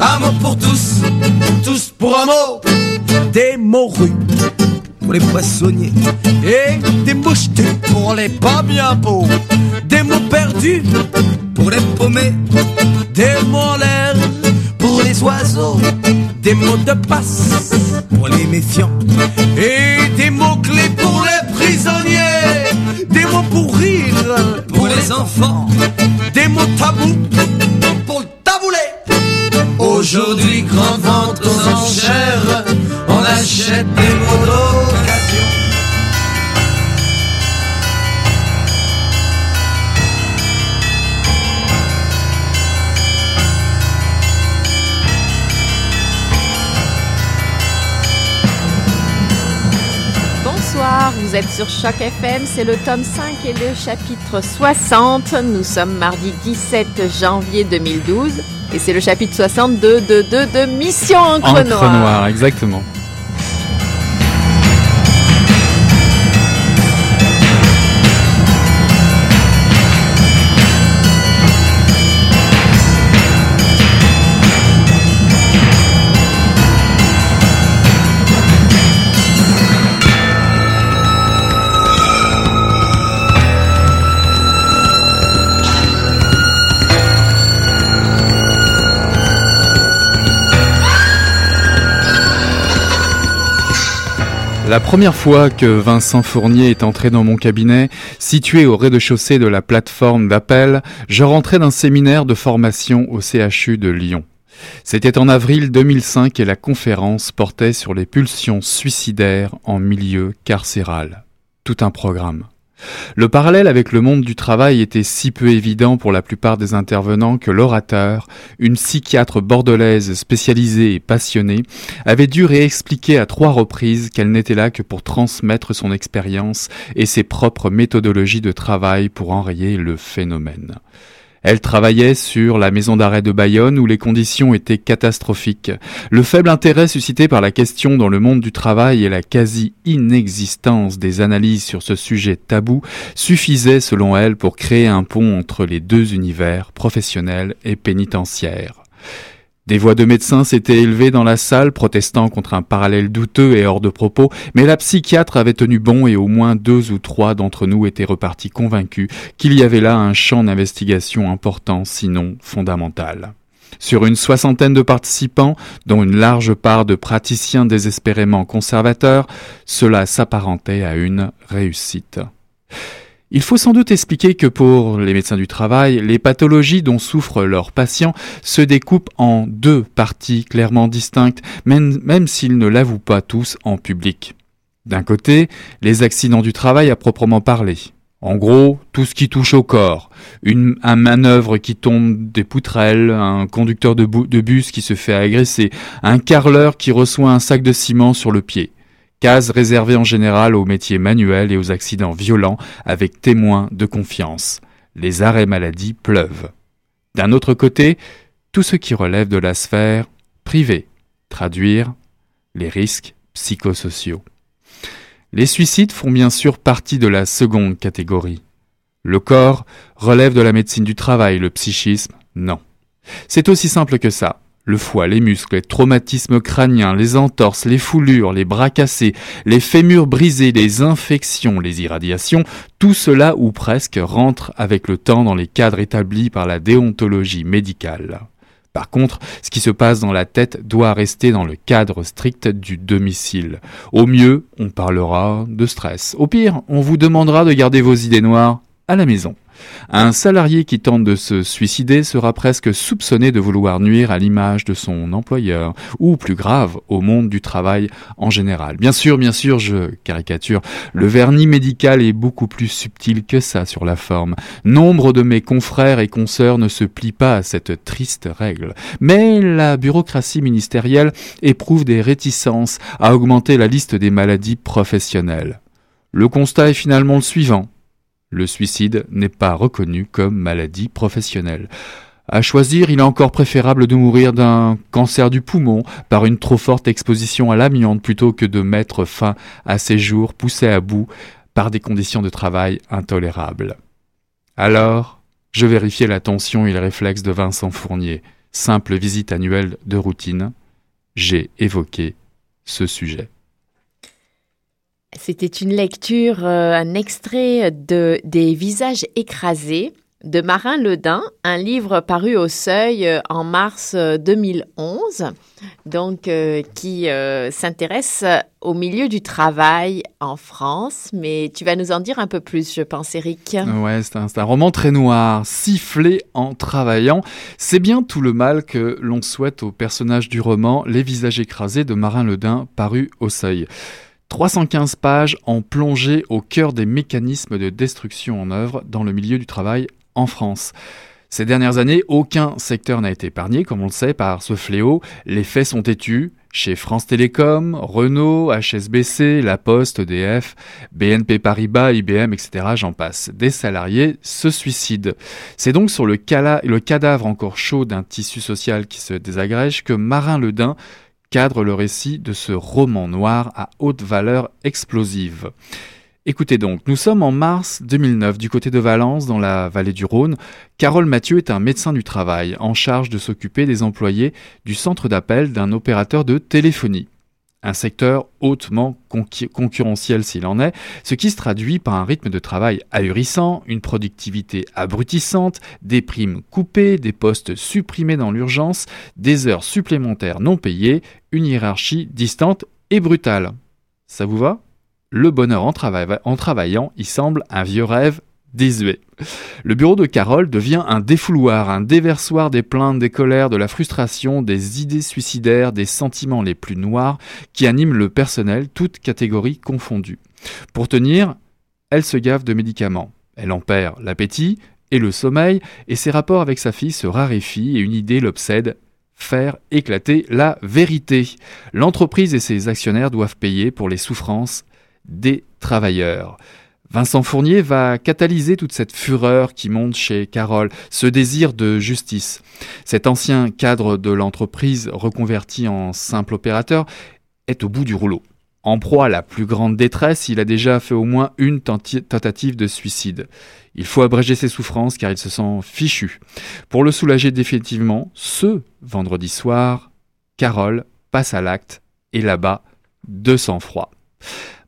un mot pour tous, tous pour un mot. Des mots rues pour les poissonniers et des mouchetés pour les pas bien beaux, des mots perdus pour les paumés, des mots en l'air pour les oiseaux, des mots de passe pour les méfiants et des mots clés pour les prisonniers, des mots pour rire pour les enfants, des mots tabous. Aujourd'hui, grande vente aux enchères, on achète des mots Bonsoir, vous êtes sur Choc FM, c'est le tome 5 et le chapitre 60. Nous sommes mardi 17 janvier 2012 et c'est le chapitre 62 de, de, de Mission Encre, Encre Noire. noire, exactement. La première fois que Vincent Fournier est entré dans mon cabinet, situé au rez-de-chaussée de la plateforme d'appel, je rentrais d'un séminaire de formation au CHU de Lyon. C'était en avril 2005 et la conférence portait sur les pulsions suicidaires en milieu carcéral. Tout un programme. Le parallèle avec le monde du travail était si peu évident pour la plupart des intervenants que l'orateur, une psychiatre bordelaise spécialisée et passionnée, avait dû réexpliquer à trois reprises qu'elle n'était là que pour transmettre son expérience et ses propres méthodologies de travail pour enrayer le phénomène. Elle travaillait sur la maison d'arrêt de Bayonne où les conditions étaient catastrophiques. Le faible intérêt suscité par la question dans le monde du travail et la quasi-inexistence des analyses sur ce sujet tabou suffisaient selon elle pour créer un pont entre les deux univers, professionnel et pénitentiaire. Des voix de médecins s'étaient élevées dans la salle protestant contre un parallèle douteux et hors de propos, mais la psychiatre avait tenu bon et au moins deux ou trois d'entre nous étaient repartis convaincus qu'il y avait là un champ d'investigation important, sinon fondamental. Sur une soixantaine de participants, dont une large part de praticiens désespérément conservateurs, cela s'apparentait à une réussite. Il faut sans doute expliquer que pour les médecins du travail, les pathologies dont souffrent leurs patients se découpent en deux parties clairement distinctes, même, s'ils ne l'avouent pas tous en public. D'un côté, les accidents du travail à proprement parler. En gros, tout ce qui touche au corps. Une un manœuvre qui tombe des poutrelles, un conducteur de, de bus qui se fait agresser, un carreleur qui reçoit un sac de ciment sur le pied case réservée en général aux métiers manuels et aux accidents violents avec témoins de confiance. Les arrêts maladie pleuvent. D'un autre côté, tout ce qui relève de la sphère privée, traduire les risques psychosociaux. Les suicides font bien sûr partie de la seconde catégorie. Le corps relève de la médecine du travail, le psychisme, non. C'est aussi simple que ça le foie, les muscles, les traumatismes crâniens, les entorses, les foulures, les bras cassés, les fémurs brisés, les infections, les irradiations, tout cela ou presque rentre avec le temps dans les cadres établis par la déontologie médicale. Par contre, ce qui se passe dans la tête doit rester dans le cadre strict du domicile. Au mieux, on parlera de stress. Au pire, on vous demandera de garder vos idées noires à la maison. Un salarié qui tente de se suicider sera presque soupçonné de vouloir nuire à l'image de son employeur, ou plus grave, au monde du travail en général. Bien sûr, bien sûr, je caricature, le vernis médical est beaucoup plus subtil que ça sur la forme. Nombre de mes confrères et consoeurs ne se plient pas à cette triste règle. Mais la bureaucratie ministérielle éprouve des réticences à augmenter la liste des maladies professionnelles. Le constat est finalement le suivant. Le suicide n'est pas reconnu comme maladie professionnelle. À choisir, il est encore préférable de mourir d'un cancer du poumon par une trop forte exposition à l'amiante plutôt que de mettre fin à ses jours poussés à bout par des conditions de travail intolérables. Alors, je vérifiai la tension et les réflexes de Vincent Fournier. simple visite annuelle de routine, j'ai évoqué ce sujet. C'était une lecture, euh, un extrait de Des visages écrasés de Marin Ledin, un livre paru au Seuil euh, en mars 2011, euh, donc qui s'intéresse au milieu du travail en France. Mais tu vas nous en dire un peu plus, je pense, Eric. Ouais, c'est un, roman très noir, sifflé en travaillant. C'est bien tout le mal que l'on souhaite au personnage du roman Les visages écrasés de Marin Ledin, paru au Seuil. 315 pages en plongée au cœur des mécanismes de destruction en œuvre dans le milieu du travail en France. Ces dernières années, aucun secteur n'a été épargné, comme on le sait, par ce fléau. Les faits sont têtus. Chez France Télécom, Renault, HSBC, La Poste, EDF, BNP Paribas, IBM, etc., j'en passe. Des salariés se suicident. C'est donc sur le, le cadavre encore chaud d'un tissu social qui se désagrège que Marin Ledin cadre le récit de ce roman noir à haute valeur explosive. Écoutez donc, nous sommes en mars 2009 du côté de Valence, dans la vallée du Rhône. Carole Mathieu est un médecin du travail en charge de s'occuper des employés du centre d'appel d'un opérateur de téléphonie un secteur hautement concurrentiel s'il en est, ce qui se traduit par un rythme de travail ahurissant, une productivité abrutissante, des primes coupées, des postes supprimés dans l'urgence, des heures supplémentaires non payées, une hiérarchie distante et brutale. Ça vous va? Le bonheur en, travaillant y semble un vieux rêve désuet. Le bureau de Carole devient un défouloir, un déversoir des plaintes, des colères, de la frustration, des idées suicidaires, des sentiments les plus noirs qui animent le personnel, toutes catégories confondues. Pour tenir, elle se gave de médicaments. Elle en perd l'appétit et le sommeil, et ses rapports avec sa fille se raréfient et une idée l'obsède faire éclater la vérité. L'entreprise et ses actionnaires doivent payer pour les souffrances des travailleurs. Vincent Fournier va catalyser toute cette fureur qui monte chez Carole, ce désir de justice. Cet ancien cadre de l'entreprise reconverti en simple opérateur est au bout du rouleau. En proie à la plus grande détresse, il a déjà fait au moins une tentative de suicide. Il faut abréger ses souffrances car il se sent fichu. Pour le soulager définitivement, ce vendredi soir, Carole passe à l'acte et là-bas, de sang-froid.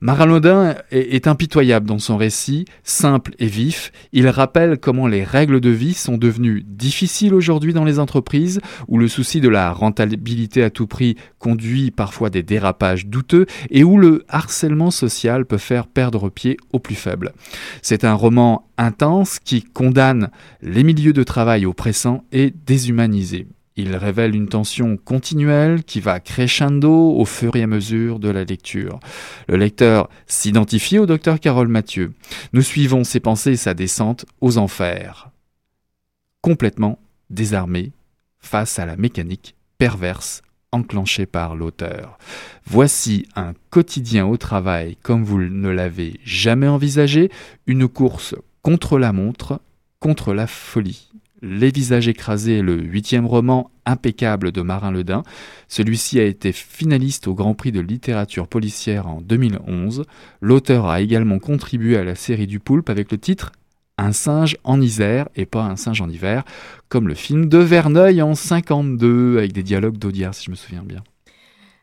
Marin est, impitoyable dans son récit, simple et vif. Il rappelle comment les règles de vie sont devenues difficiles aujourd'hui dans les entreprises, où le souci de la rentabilité à tout prix conduit parfois des dérapages douteux, et où le harcèlement social peut faire perdre pied aux plus faibles. C'est un roman intense qui condamne les milieux de travail oppressants et déshumanisés. Il révèle une tension continuelle qui va crescendo au fur et à mesure de la lecture. Le lecteur s'identifie au docteur Carole Mathieu. Nous suivons ses pensées et sa descente aux enfers. Complètement désarmé face à la mécanique perverse enclenchée par l'auteur. Voici un quotidien au travail comme vous ne l'avez jamais envisagé, une course contre la montre, contre la folie. Les visages écrasés le huitième roman impeccable de Marin Ledin. Celui-ci a été finaliste au Grand Prix de littérature policière en 2011. L'auteur a également contribué à la série du Poulpe avec le titre Un singe en Isère et pas un singe en hiver, comme le film de Verneuil en 52 avec des dialogues d'Audiard si je me souviens bien.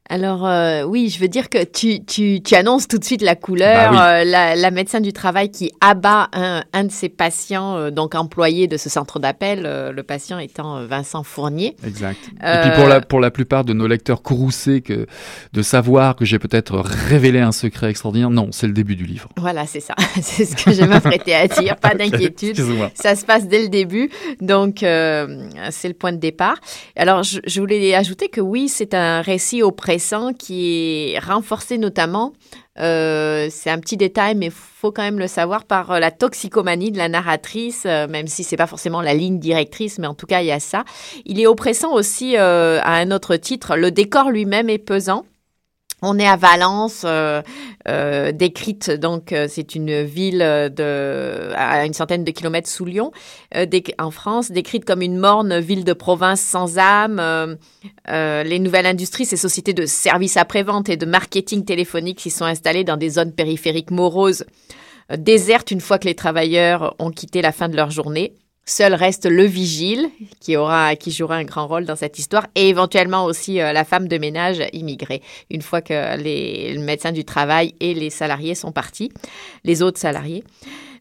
Alors euh, oui, je veux dire que tu, tu, tu, annonces tout de suite la couleur. Bah euh, la, la, médecin du travail qui abat un, un de ses patients, euh, donc employé de ce centre d'appel, le patient étant Vincent Fournier. Exact. Et puis pour la, pour la plupart de nos lecteurs courroucés, que, de savoir que j'ai peut-être révélé un secret extraordinaire, non, c'est le début du livre. Voilà, c'est ça. c'est ce que je m'apprêtais à dire. Pas d'inquiétude. Ça se passe dès le début. Donc c'est le point de départ. Alors je, je voulais ajouter que oui, c'est un récit auprès qui est renforcé notamment, euh, c'est un petit détail, mais faut quand même le savoir, par euh, la toxicomanie de la narratrice, euh, même si c'est pas forcément la ligne directrice, mais en tout cas, il y a ça. Il est oppressant aussi à un autre titre. Le décor lui-même est pesant. On est à Valence, euh, euh, décrite donc euh, c'est une ville de à une centaine de kilomètres sous Lyon, en France, décrite comme une morne ville de province sans âme. les nouvelles industries, ces sociétés de services après-vente et de marketing téléphonique qui sont installées dans des zones périphériques moroses, désertes une fois que les travailleurs ont quitté la fin de leur journée. Seul reste le vigile qui aura, qui jouera un grand rôle dans cette histoire, et éventuellement aussi euh, la femme de ménage immigrée. Une fois que les le médecin du travail et les salariés sont partis, les autres salariés.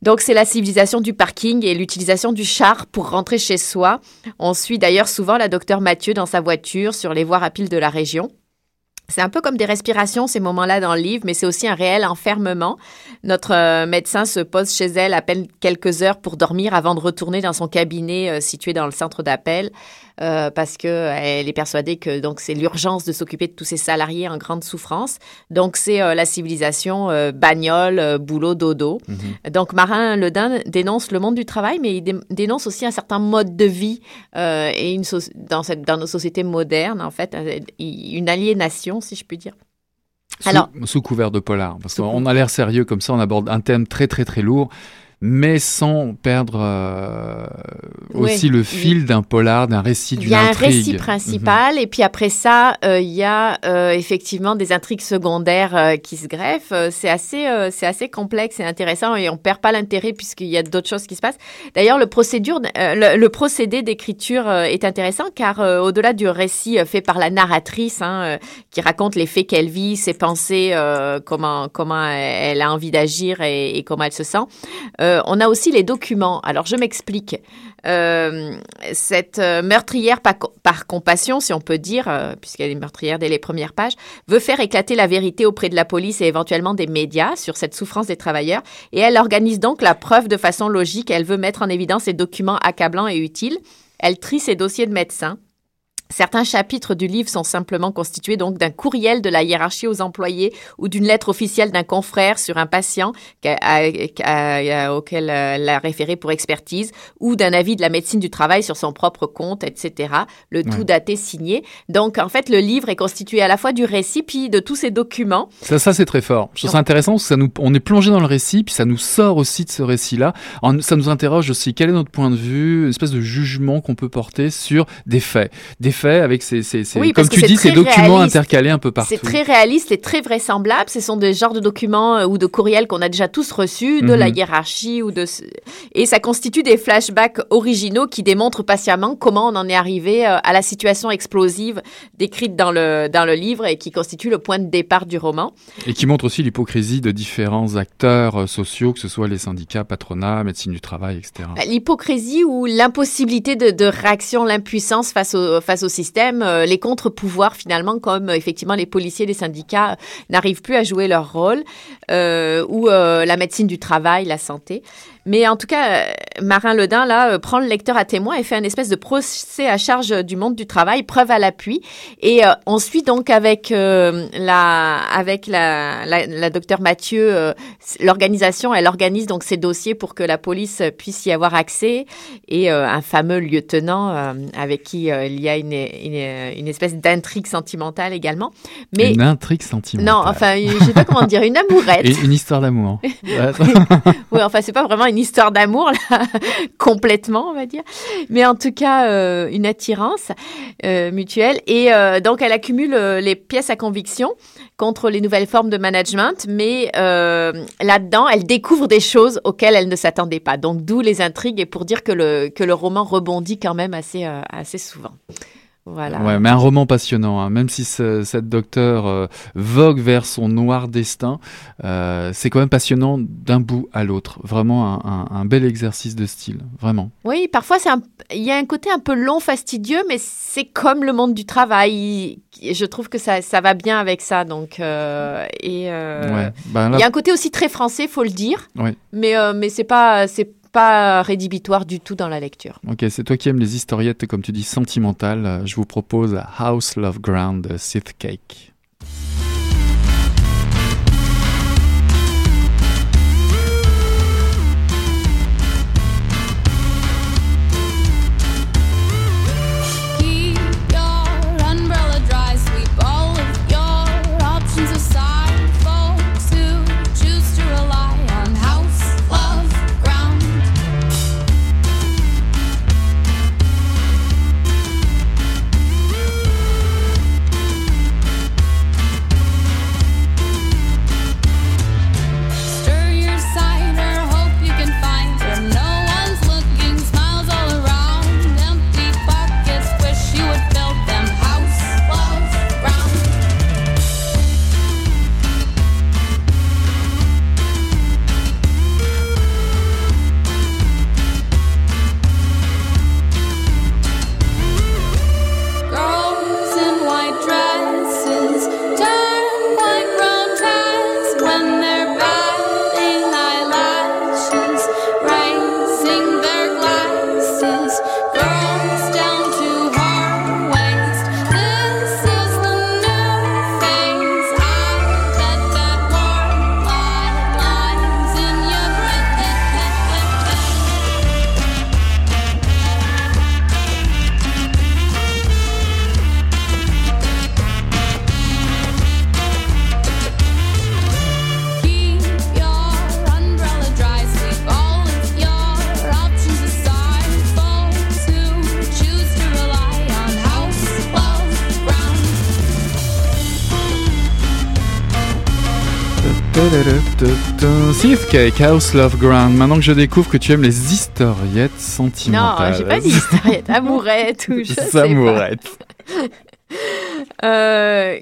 Donc c'est la civilisation du parking et l'utilisation du char pour rentrer chez soi. On suit d'ailleurs souvent la docteur Mathieu dans sa voiture sur les voies rapides de la région. C'est un peu comme des respirations, ces moments-là dans le livre, mais c'est aussi un réel enfermement. Notre euh, médecin se pose chez elle à peine quelques heures pour dormir avant de retourner dans son cabinet euh, situé dans le centre d'appel. Euh, parce que elle est persuadée que donc c'est l'urgence de s'occuper de tous ces salariés en grande souffrance. Donc c'est euh, la civilisation euh, bagnole, boulot, dodo. Mhm. Donc Marin Ledin dénonce le monde du travail, mais il dénonce aussi un certain mode de vie et une dans, cette, dans nos sociétés modernes, en fait, une aliénation, si je puis dire. Sous, Alors, sous couvert de polar, parce qu'on a l'air sérieux comme ça, on aborde un thème très très très lourd mais sans perdre euh, aussi le fil d'un polar, d'un récit, d'une intrigue. Il y a un récit principal, mhm. et puis après ça, euh, il y a euh, effectivement des intrigues secondaires qui se greffent. C'est assez, c'est assez complexe et intéressant, et on perd pas l'intérêt puisqu'il y a d'autres choses qui se passent. D'ailleurs, le, procédure, le, procédé d'écriture est intéressant, car au-delà du récit fait par la narratrice, hein, qui raconte les faits qu'elle vit, ses pensées, comment, comment elle a envie d'agir et, et, comment elle se sent, euh, on a aussi les documents. Alors, je m'explique. Euh, cette euh, meurtrière par, compassion, si on peut dire, puisqu'elle est meurtrière dès les premières pages, veut faire éclater la vérité auprès de la police et éventuellement des médias sur cette souffrance des travailleurs. Et elle organise donc la preuve de façon logique. Elle veut mettre en évidence ces documents accablants et utiles. Elle trie ses dossiers de médecins. Certains chapitres du livre sont simplement constitués donc d'un courriel de la hiérarchie aux employés ou d'une lettre officielle d'un confrère sur un patient auquel euh, elle a référé pour expertise ou d'un avis de la médecine du travail sur son propre compte, etc. Le tout daté signé. Donc en fait, le livre est constitué à la fois du récit puis de tous ces documents. Ça, ça c'est très fort. Je trouve ça intéressant parce que ça nous, on est plongé dans le récit puis ça nous sort aussi de ce récit-là. Ça nous interroge aussi quel est notre point de vue, une espèce de jugement qu'on peut porter sur des faits, des fait avec ces, comme tu dis, ces documents intercalés un peu partout. C'est très réaliste et très vraisemblable. Ce sont des genres de documents euh, ou de courriels qu'on a déjà tous reçus, de la mhm. hiérarchie ou de et ça constitue des flashbacks originaux qui démontrent patiemment comment on en est arrivé euh, à la situation explosive décrite dans le dans le livre et qui constitue le point de départ du roman. Et qui montre aussi l'hypocrisie de différents acteurs euh, sociaux, que ce soit les syndicats, patronat, médecine du travail, etc. L'hypocrisie ou l'impossibilité de, de réaction, l'impuissance face au face au euh, les contre-pouvoirs finalement, comme euh, effectivement les policiers, les syndicats euh, n'arrivent plus à jouer leur rôle, ou la médecine du travail, la santé. Mais en tout cas, Marin Ledin, là, euh, prend le lecteur à témoin et fait un espèce de procès à charge du monde du travail, preuve à l'appui. Et euh, on suit donc avec euh, la, avec la, la, la docteure Mathieu, l'organisation, elle organise donc ces dossiers pour que la police puisse y avoir accès. Et un fameux lieutenant avec qui il y a une, une, une espèce d'intrigue sentimentale également. Mais, une intrigue sentimentale. Non, enfin, je sais pas comment dire, une amourette. Et une histoire d'amour. oui, enfin, c'est pas vraiment une histoire d'amour, complètement, on va dire. Mais en tout cas, euh, une attirance euh, mutuelle. Et euh, donc, elle accumule les pièces à conviction contre les nouvelles formes de management, mais là-dedans, elle découvre des choses auxquelles elle ne s'attendait pas. Donc, d'où les intrigues et pour dire que le, que le roman rebondit quand même assez, assez souvent. Voilà. Ouais, mais un roman passionnant, hein. même si cette docteur euh, vogue vers son noir destin, euh, c'est quand même passionnant d'un bout à l'autre. Vraiment un, un, bel exercice de style, vraiment. Oui, parfois c'est il y a un côté un peu long, fastidieux, mais c'est comme le monde du travail. Je trouve que ça, ça va bien avec ça, donc euh, et ouais. ben il y a un côté aussi très français, faut le dire. Oui. Mais mais c'est pas c'est pas rédhibitoire du tout dans la lecture. Ok, c'est toi qui aimes les historiettes, comme tu dis, sentimentales. Je vous propose House Love Ground Sith Cake. Cake, House Love Ground. Maintenant que je découvre que tu aimes les historiettes sentimentales. Non, j'ai pas dit historiettes, amourettes ou je sais euh,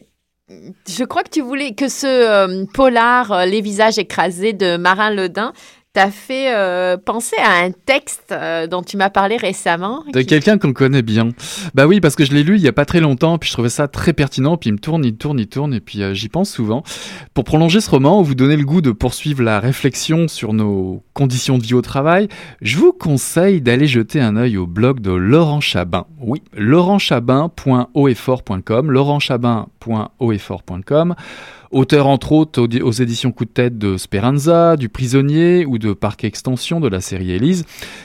je crois que tu voulais que ce euh, polar, euh, Les visages écrasés de Marin Ledin, t'as fait euh, penser à un texte euh, dont tu m'as parlé récemment. De quelqu'un qu'on connaît bien. Bah oui, parce que je l'ai lu il y a pas très longtemps, puis je trouvais ça très pertinent, puis il me tourne, il tourne, il tourne, et puis euh, j'y pense souvent. Pour prolonger ce roman, vous donner le goût de poursuivre la réflexion sur nos conditions de vie au travail, je vous conseille d'aller jeter un œil au blog de Laurent Chabin. Oui, laurentchabin.oeffort.com, laurentchabin.oeffort.com Auteur entre autres aux, éditions Coup de tête de Speranza, du Prisonnier ou de Parc Extension de la série Élise,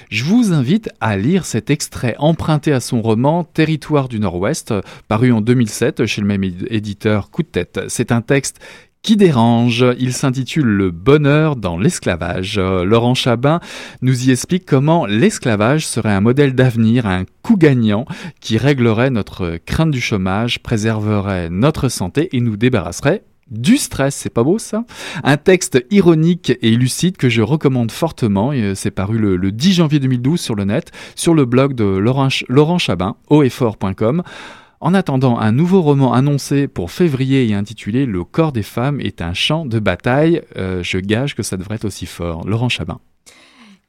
je vous invite à lire cet extrait emprunté à son roman Territoire du Nord-Ouest, paru en 2007 chez le même éditeur Coup de tête. C'est un texte qui dérange. Il s'intitule Le bonheur dans l'esclavage. Laurent Chabin nous y explique comment l'esclavage serait un modèle d'avenir, un coup gagnant qui réglerait notre crainte du chômage, préserverait notre santé et nous débarrasserait du stress, c'est pas beau ça? Un texte ironique et lucide que je recommande fortement, euh, c'est paru le, 10 janvier 2012 sur le net, sur le blog de Laurent, Laurent Chabin, hauteffort.com. En attendant, un nouveau roman annoncé pour février et intitulé Le corps des femmes est un champ de bataille, euh, je gage que ça devrait être aussi fort. Laurent Chabin.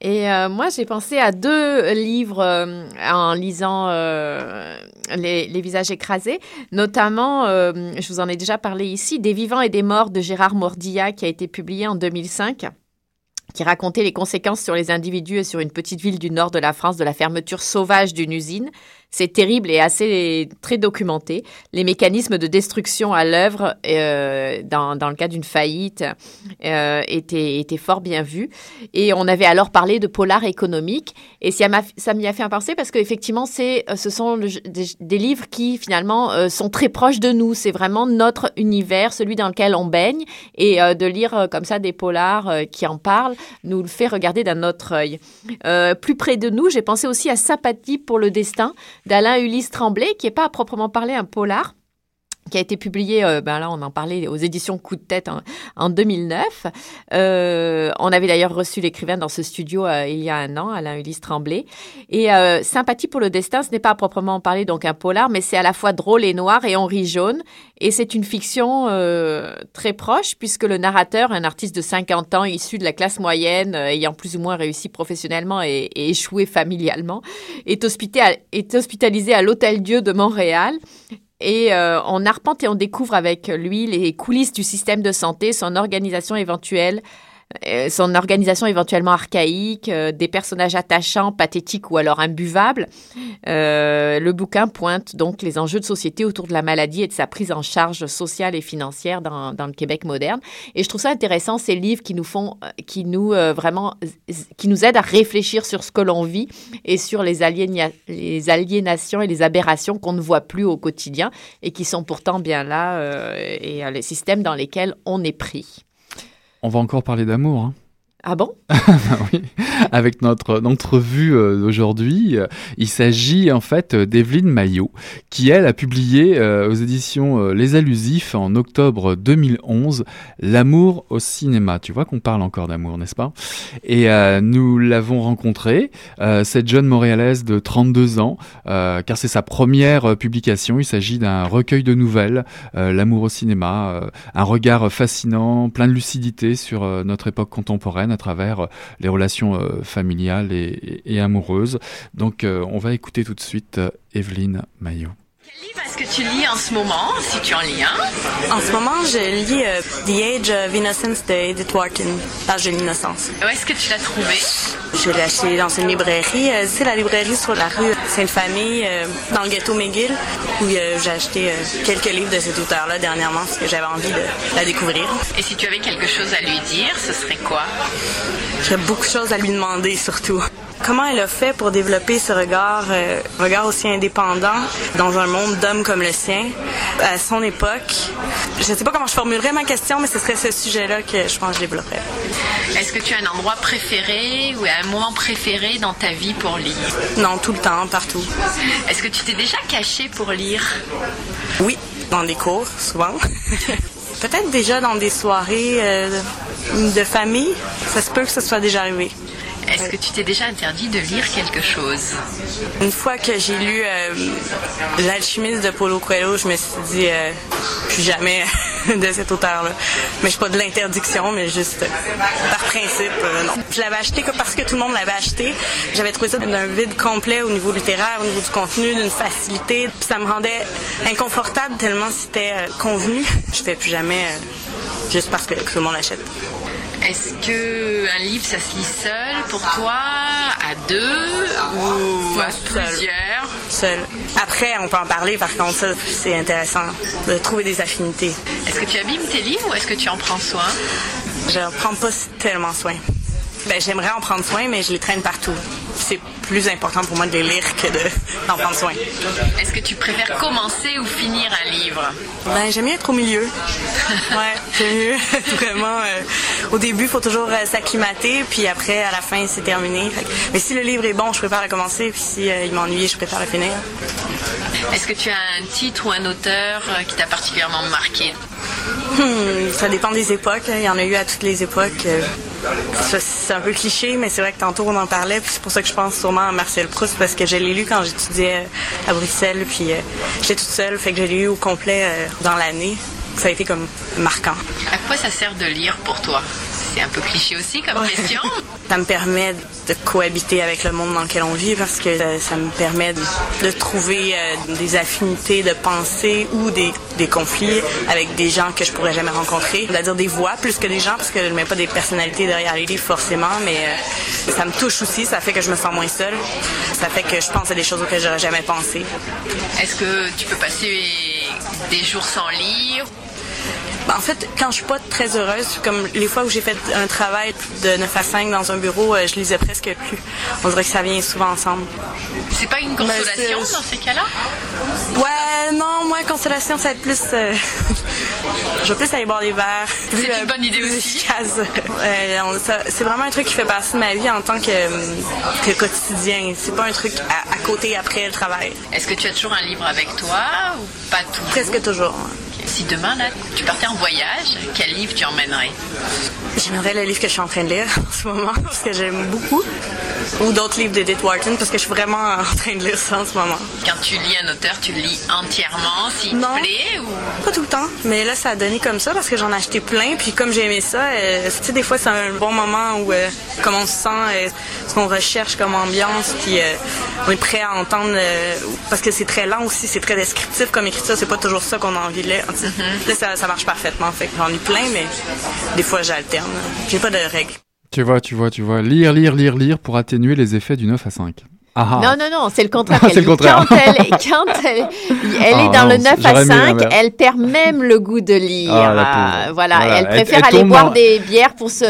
Et euh, moi, j'ai pensé à deux livres euh, en lisant euh, les, les, visages écrasés, notamment, je vous en ai déjà parlé ici, Des vivants et des morts de Gérard Mordilla, qui a été publié en 2005 qui racontait les conséquences sur les individus et sur une petite ville du nord de la France de la fermeture sauvage d'une usine c'est terrible et assez très documenté. Les mécanismes de destruction à l'œuvre euh, dans, dans, le cas d'une faillite euh, étaient, étaient, fort bien vus. Et on avait alors parlé de polar économique. Et ça m'y a fait un penser parce qu'effectivement, c'est, ce sont des, livres qui finalement euh, sont très proches de nous. C'est vraiment notre univers, celui dans lequel on baigne. Et euh, de lire euh, comme ça des polars qui en parlent nous le fait regarder d'un autre œil. plus près de nous, j'ai pensé aussi à Sympathie pour le destin d'Alain Ulysse Tremblay, qui n'est pas à proprement parler un polar, qui a été publié, euh, ben là on en parlait aux éditions Coup de tête en, 2009. Euh, on avait d'ailleurs reçu l'écrivain dans ce studio euh, il y a un an, Alain Ulysse Tremblay. Et Sympathie pour le destin, ce n'est pas à proprement parler donc un polar, mais c'est à la fois drôle et noir et on rit jaune. Et c'est une fiction très proche puisque le narrateur, un artiste de 50 ans issu de la classe moyenne, ayant plus ou moins réussi professionnellement et, échoué familialement, est hospitalisé à l'Hôtel Dieu de Montréal et euh, on arpente et on découvre avec lui les coulisses du système de santé, son organisation éventuelle, son organisation éventuellement archaïque, euh, des personnages attachants, pathétiques ou alors imbuvables. Euh, le bouquin pointe donc les enjeux de société autour de la maladie et de sa prise en charge sociale et financière dans, le Québec moderne. Et je trouve ça intéressant ces livres qui nous font, qui nous vraiment, qui nous aident à réfléchir sur ce que l'on vit et sur les aliénations et les aberrations qu'on ne voit plus au quotidien et qui sont pourtant bien là et les systèmes dans lesquels on est pris. On va encore parler d'amour. Hein. Ah bon? Avec notre entrevue euh, d'aujourd'hui, euh, il s'agit en fait d'Evelyne Maillot, qui elle a publié euh, aux éditions Les Allusifs en octobre 2011 L'amour au cinéma. Tu vois qu'on parle encore d'amour, n'est-ce pas? Et nous l'avons rencontrée, cette jeune montréalaise de 32 ans, car c'est sa première publication. Il s'agit d'un recueil de nouvelles, L'amour au cinéma, un regard fascinant, plein de lucidité sur notre époque contemporaine à travers euh, les relations euh, familiales et, amoureuses. Donc euh, on va écouter tout de suite Evelyne Maillot. Livre est-ce que tu lis en ce moment, si tu en lis un? En ce moment, je lis The Age of Innocence de Edith Wharton, L'âge de l'innocence. Où est-ce que tu l'as trouvé? Je l'ai acheté dans une librairie. c'est la librairie sur la rue Sainte-Famille, dans le ghetto McGill, où j'ai acheté quelques livres de cet auteur-là dernièrement, parce que j'avais envie de la découvrir. Et si tu avais quelque chose à lui dire, ce serait quoi? J'aurais beaucoup de choses à lui demander, surtout. Comment elle a fait pour développer ce regard, euh, regard aussi indépendant dans un monde d'hommes comme le sien? À son époque? Je ne sais pas comment je formulerais ma question, mais ce serait ce sujet-là que je pense que je développerais. Est-ce que tu as un endroit préféré ou un moment préféré dans ta vie pour lire? Non, tout le temps, partout. Est-ce que tu t'es déjà caché pour lire? Oui, dans des cours, souvent. peut-être déjà dans des soirées euh, de famille. Ça se peut que ça soit déjà arrivé. Est-ce que tu t'es déjà interdit de lire quelque chose? Une fois que j'ai lu euh, L'alchimiste de Paulo Coelho, je me suis dit euh, plus jamais de cet auteur-là. Mais je pas de l'interdiction, mais juste par principe, euh. Je l'avais acheté que parce que tout le monde l'avait acheté. J'avais trouvé ça d'un vide complet au niveau littéraire, au niveau du contenu, d'une facilité. Ça me rendait inconfortable tellement c'était convenu. Je fais plus jamais juste parce que tout le monde l'achète. Est-ce que un livre, ça se lit seul pour toi, à deux ou à seul. plusieurs? Seul. Après, on peut en parler, par contre, ça, c'est intéressant de trouver des affinités. Est-ce que tu abîmes tes livres ou est-ce que tu en prends soin? Je ne prends pas tellement soin. Ben, j'aimerais en prendre soin, mais je les traîne partout. C'est plus important pour moi de les lire que de- d'en prendre soin. Est-ce que tu préfères commencer ou finir un livre? Ben, j'aime mieux être au milieu. Ouais, j'aime mieux vraiment. euh, au début, il faut toujours euh, s'acclimater, puis après, à la fin, c'est terminé. Fait mais si le livre est bon, je préfère le commencer, puis si euh, il m'ennuie, je préfère le finir. Est-ce que tu as un titre ou un auteur qui t'a particulièrement marqué? Hmm, ça dépend des époques. hein. Il y en a eu à toutes les époques. C'est un peu cliché, mais c'est vrai que tantôt on en parlait. C'est pour ça que je pense sûrement à Marcel Proust parce que je l'ai lu quand j'étudiais à Bruxelles. Puis euh, j'étais toute seule, fait que je l'ai lu au complet euh, dans l'année. Ça a été comme marquant. À quoi ça sert de lire pour toi? C'est un peu cliché aussi comme question. Ça me permet de cohabiter avec le monde dans lequel on vit parce que euh, ça me permet de, de trouver euh, des affinités de pensée ou des, des conflits avec des gens que je pourrais jamais rencontrer. C'est-à-dire des voix plus que des gens parce que je ne mets pas des personnalités derrière les livres forcément, mais euh, ça me touche aussi, ça fait que je me sens moins seule. Ça fait que je pense à des choses auxquelles j'aurais jamais pensé. Est-ce que tu peux passer des jours sans lire Ben, en fait, quand je suis pas très heureuse, comme les fois où j'ai fait un travail de 9 à 5 dans un bureau, euh, je lisais presque plus. On dirait que ça vient souvent ensemble. C'est pas une consolation c'est- dans ces cas-là? Ouais, non, moi, consolation, ça va être plus. euh, je vais plus aller boire des verres. C'est une euh, bonne idée aussi. Euh, c'est vraiment un truc qui fait partie de ma vie en tant que, que quotidien. C'est pas un truc à, à côté après le travail. Est-ce que tu as toujours un livre avec toi ou pas toujours? Presque toujours. Si demain, là, tu partais en voyage, quel livre tu emmènerais? J'aimerais le livre que je suis en train de lire en ce moment parce que j'aime beaucoup. Ou d'autres livres d'Edith Wharton parce que je suis vraiment en train de lire ça en ce moment. Quand tu lis un auteur, tu le lis entièrement, s'il te plaît ou... Pas tout le temps, mais là ça a donné comme ça parce que j'en ai acheté plein. Puis comme j'ai aimé ça, euh, tu sais des fois c'est un bon moment où euh, comme on se sent, euh, ce qu'on recherche comme ambiance, puis euh, on est prêt à entendre euh, parce que c'est très lent aussi, c'est très descriptif comme écriture. C'est pas toujours ça qu'on a envie de lire. sais. Là ça, ça marche parfaitement. Fait j'en ai plein, mais des fois j'alterne. J'ai pas de règles. Tu vois, tu vois, tu vois. Lire, lire, lire, lire pour atténuer les effets du 9 à 5. Ah ah. Non, non, non, c'est le contraire. C'est qu'elle le dit. contraire. Quand elle, quand elle, elle Ah est dans non, le 9 à j'aurais aimé 5, l'inverse. elle perd même le goût de lire. Ah, Euh, voilà, Voilà. elle préfère elle aller boire dans- des bières pour se,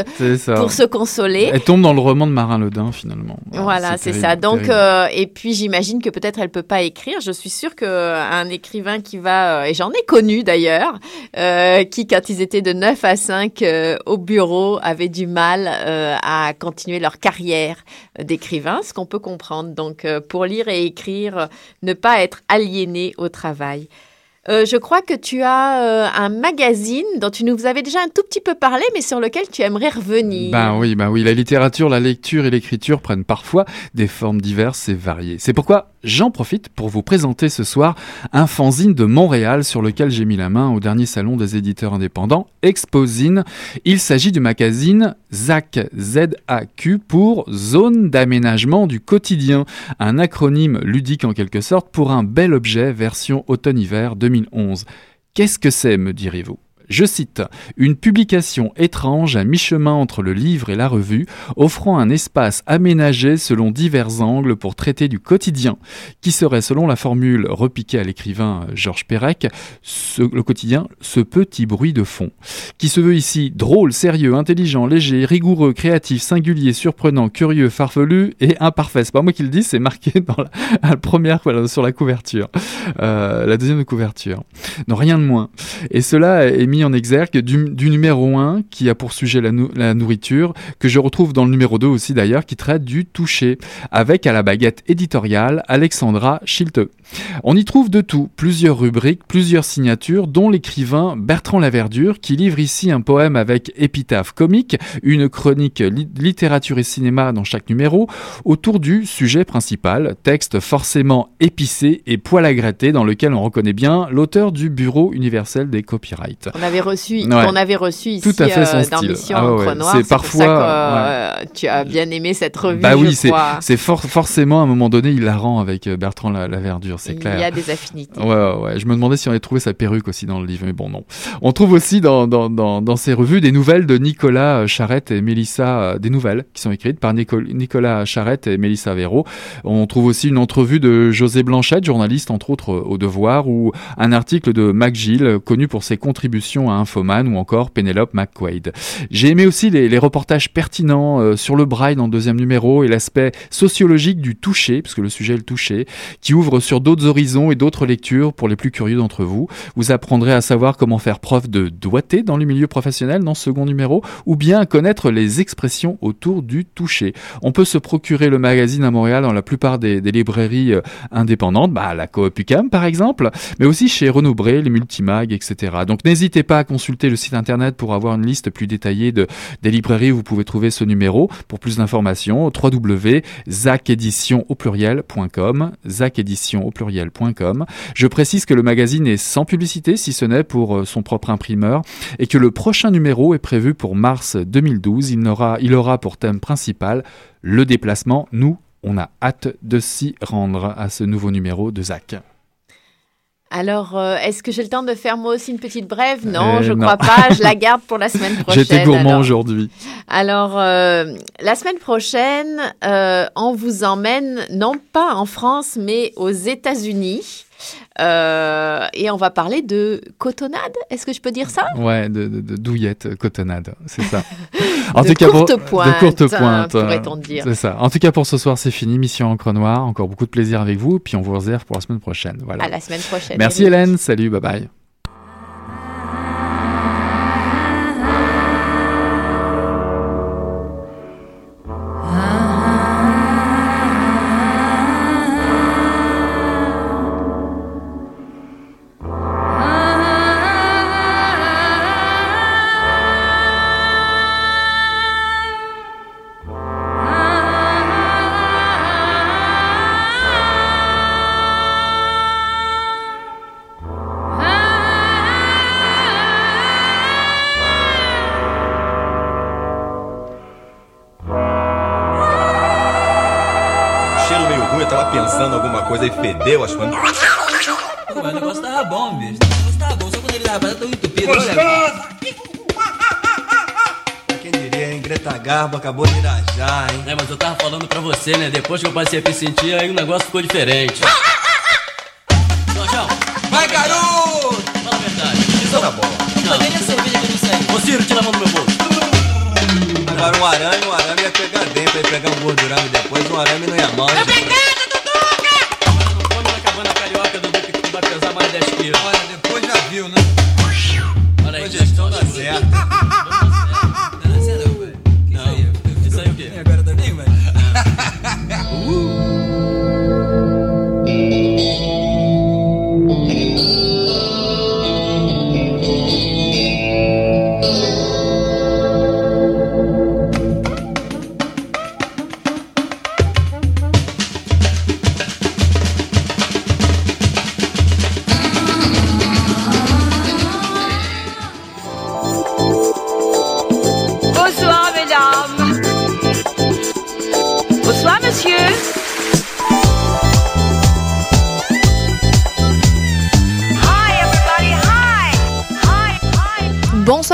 pour se consoler. Elle tombe dans le roman de Marin Ledin finalement. Voilà, c'est ça. Donc, euh, et puis j'imagine que peut-être elle peut pas écrire. Je suis sûre qu'un écrivain qui va, euh, et j'en ai connu d'ailleurs, euh, qui quand ils étaient de 9 à 5 euh, au bureau avaient du mal euh, à continuer leur carrière d'écrivain, ce qu'on peut comprendre. Donc, euh, pour lire et écrire, ne pas être aliéné au travail. Euh, je crois que tu as euh, un magazine dont tu nous avais déjà un tout petit peu parlé, mais sur lequel tu aimerais revenir. Ben oui, ben oui, la littérature, la lecture et l'écriture prennent parfois des formes diverses et variées. C'est pourquoi j'en profite pour vous présenter ce soir un fanzine de Montréal sur lequel j'ai mis la main au dernier salon des éditeurs indépendants, Exposine. Il s'agit du magazine ZAC, Z-A-Q pour Zone d'aménagement du quotidien, un acronyme ludique en quelque sorte pour un bel objet version automne-hiver 2011. Qu'est-ce que c'est, me direz-vous? Je cite, une publication étrange à mi-chemin entre le livre et la revue, offrant un espace aménagé selon divers angles pour traiter du quotidien, qui serait, selon la formule repiquée à l'écrivain Georges Perec, le quotidien, ce petit bruit de fond, qui se veut ici drôle, sérieux, intelligent, léger, rigoureux, créatif, singulier, surprenant, curieux, farfelu et imparfait. C'est pas moi qui le dis, c'est marqué dans la, première, voilà, sur la couverture, Euh, la deuxième de couverture. Non, rien de moins. Et cela est mis en exergue du, numéro 1 qui a pour sujet la, la nourriture, que je retrouve dans le numéro 2 aussi d'ailleurs, qui traite du toucher, avec à la baguette éditoriale Alexandra Schilte. On y trouve de tout, plusieurs rubriques, plusieurs signatures, dont l'écrivain Bertrand Laverdure, qui livre ici un poème avec épitaphe comique, une chronique littérature et cinéma dans chaque numéro, autour du sujet principal, texte forcément épicé et poil à gratter, dans lequel on reconnaît bien l'auteur du Bureau universel des copyrights. On avait reçu, on avait reçu ici Tout à fait son euh, Mission ah C'est parfois. Pour ça que, euh, tu as bien aimé cette revue. Bah oui, c'est forcément à un moment donné il la rend avec euh, Bertrand Laverdure c'est clair. Il y a des affinités. Ouais, ouais, Je me demandais si on avait trouvé sa perruque aussi dans le livre, mais bon, non. On trouve aussi dans, dans, dans, dans ces revues des nouvelles de Nicolas Charrette et Mélissa, euh, des nouvelles qui sont écrites par Nicolas Charrette et Mélissa Véro. On trouve aussi une entrevue de José Blanchette, journaliste entre autres au Devoir, ou un article de Mac Gilles, connu pour ses contributions à Infoman, ou encore Penelope McQuaid. J'ai aimé aussi les, les reportages pertinents euh, sur le braille dans le deuxième numéro et l'aspect sociologique du toucher, parce que le sujet est le toucher, qui ouvre sur d'autres horizons et d'autres lectures pour les plus curieux d'entre vous. Vous apprendrez à savoir comment faire preuve de doigté dans le milieu professionnel dans ce second numéro, ou bien connaître les expressions autour du toucher. On peut se procurer le magazine à Montréal dans la plupart des, librairies euh, indépendantes, bah, la Coop UCAM par exemple, mais aussi chez Renaud les Multimag, etc. Donc n'hésitez pas à consulter le site internet pour avoir une liste plus détaillée de, des librairies où vous pouvez trouver ce numéro. Pour plus d'informations, www.zacédition au pluriel.com, zacédition au Je précise que le magazine est sans publicité, si ce n'est pour euh, son propre imprimeur, et que le prochain numéro est prévu pour mars 2012. Il aura, il aura pour thème principal le déplacement. Nous, on a hâte de s'y rendre à ce nouveau numéro de ZAC. Alors, euh, est-ce que j'ai le temps de faire moi aussi une petite brève? Non, euh, je ne crois pas. Je la garde pour la semaine prochaine. J'étais gourmand aujourd'hui. Alors, la semaine prochaine, on vous emmène non pas en France, mais aux États-Unis. Euh, et on va parler de cotonnade. Est-ce que je peux dire ça? Ouais, de, de, douillette, euh, cotonnade, c'est ça. en de, tout cas, courte pointe, de courte pointe, pourrait-on dire. C'est ça. En tout cas, pour ce soir, c'est fini. Mission Encre Noire. Encore beaucoup de plaisir avec vous. Puis on vous réserve pour la semaine prochaine. Voilà. À la semaine prochaine. Merci Hélène. Salut, bye bye. Tava falando pra você, né? Depois que eu passei a me sentir, aí o negócio ficou diferente. Jorjão! Vai, garoto! Fala a verdade. Isso tá bom. Não. Cadê a cerveja que eu não sei? Ô, Ciro, tira a mão do meu bolso. Agora um arame, um arame ia pegar dentro, ia pegar um gordurame depois, um arame não ia mal. Obrigado! Olha,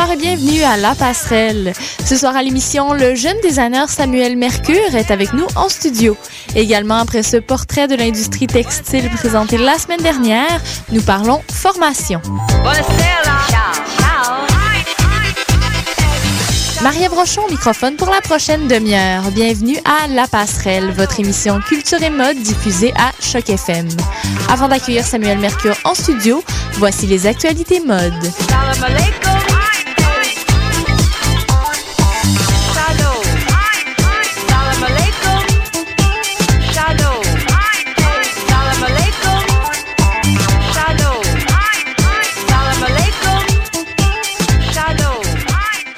Bonsoir et bienvenue à La Passerelle. Ce soir à l'émission, le jeune designer Samuel Mercure est avec nous en studio. Également, après ce portrait de l'industrie textile présenté la semaine dernière, nous parlons formation. Maria Brochon au microphone pour la prochaine demi-heure. Bienvenue à La Passerelle, votre émission culture et mode diffusée à Choc FM. Avant d'accueillir Samuel Mercure en studio, voici les actualités mode.